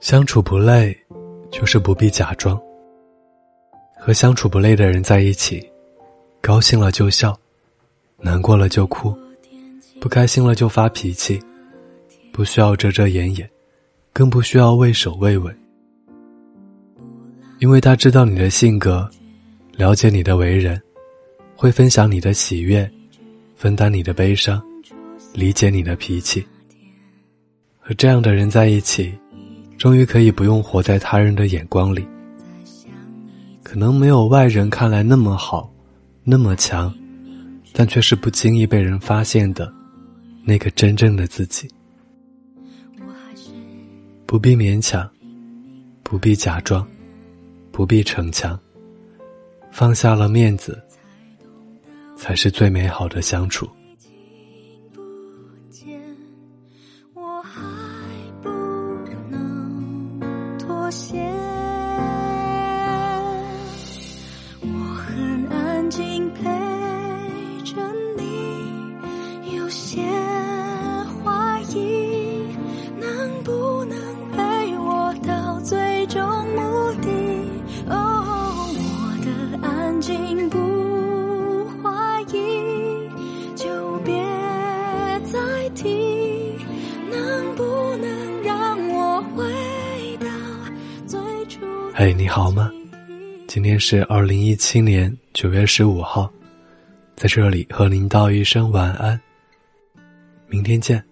相处不累，就是不必假装。和相处不累的人在一起，高兴了就笑，难过了就哭，不开心了就发脾气，不需要遮遮掩掩，更不需要畏首畏尾，因为他知道你的性格，了解你的为人，会分享你的喜悦，分担你的悲伤，理解你的脾气。和这样的人在一起。终于可以不用活在他人的眼光里，可能没有外人看来那么好，那么强，但却是不经意被人发现的，那个真正的自己。不必勉强，不必假装，不必逞强，放下了面子，才是最美好的相处。些，我很安静陪着你，有些怀疑能不能陪我到最终目的。哦，我的安静不怀疑，就别再提。嘿，你好吗？今天是二零一七年九月十五号，在这里和您道一声晚安，明天见。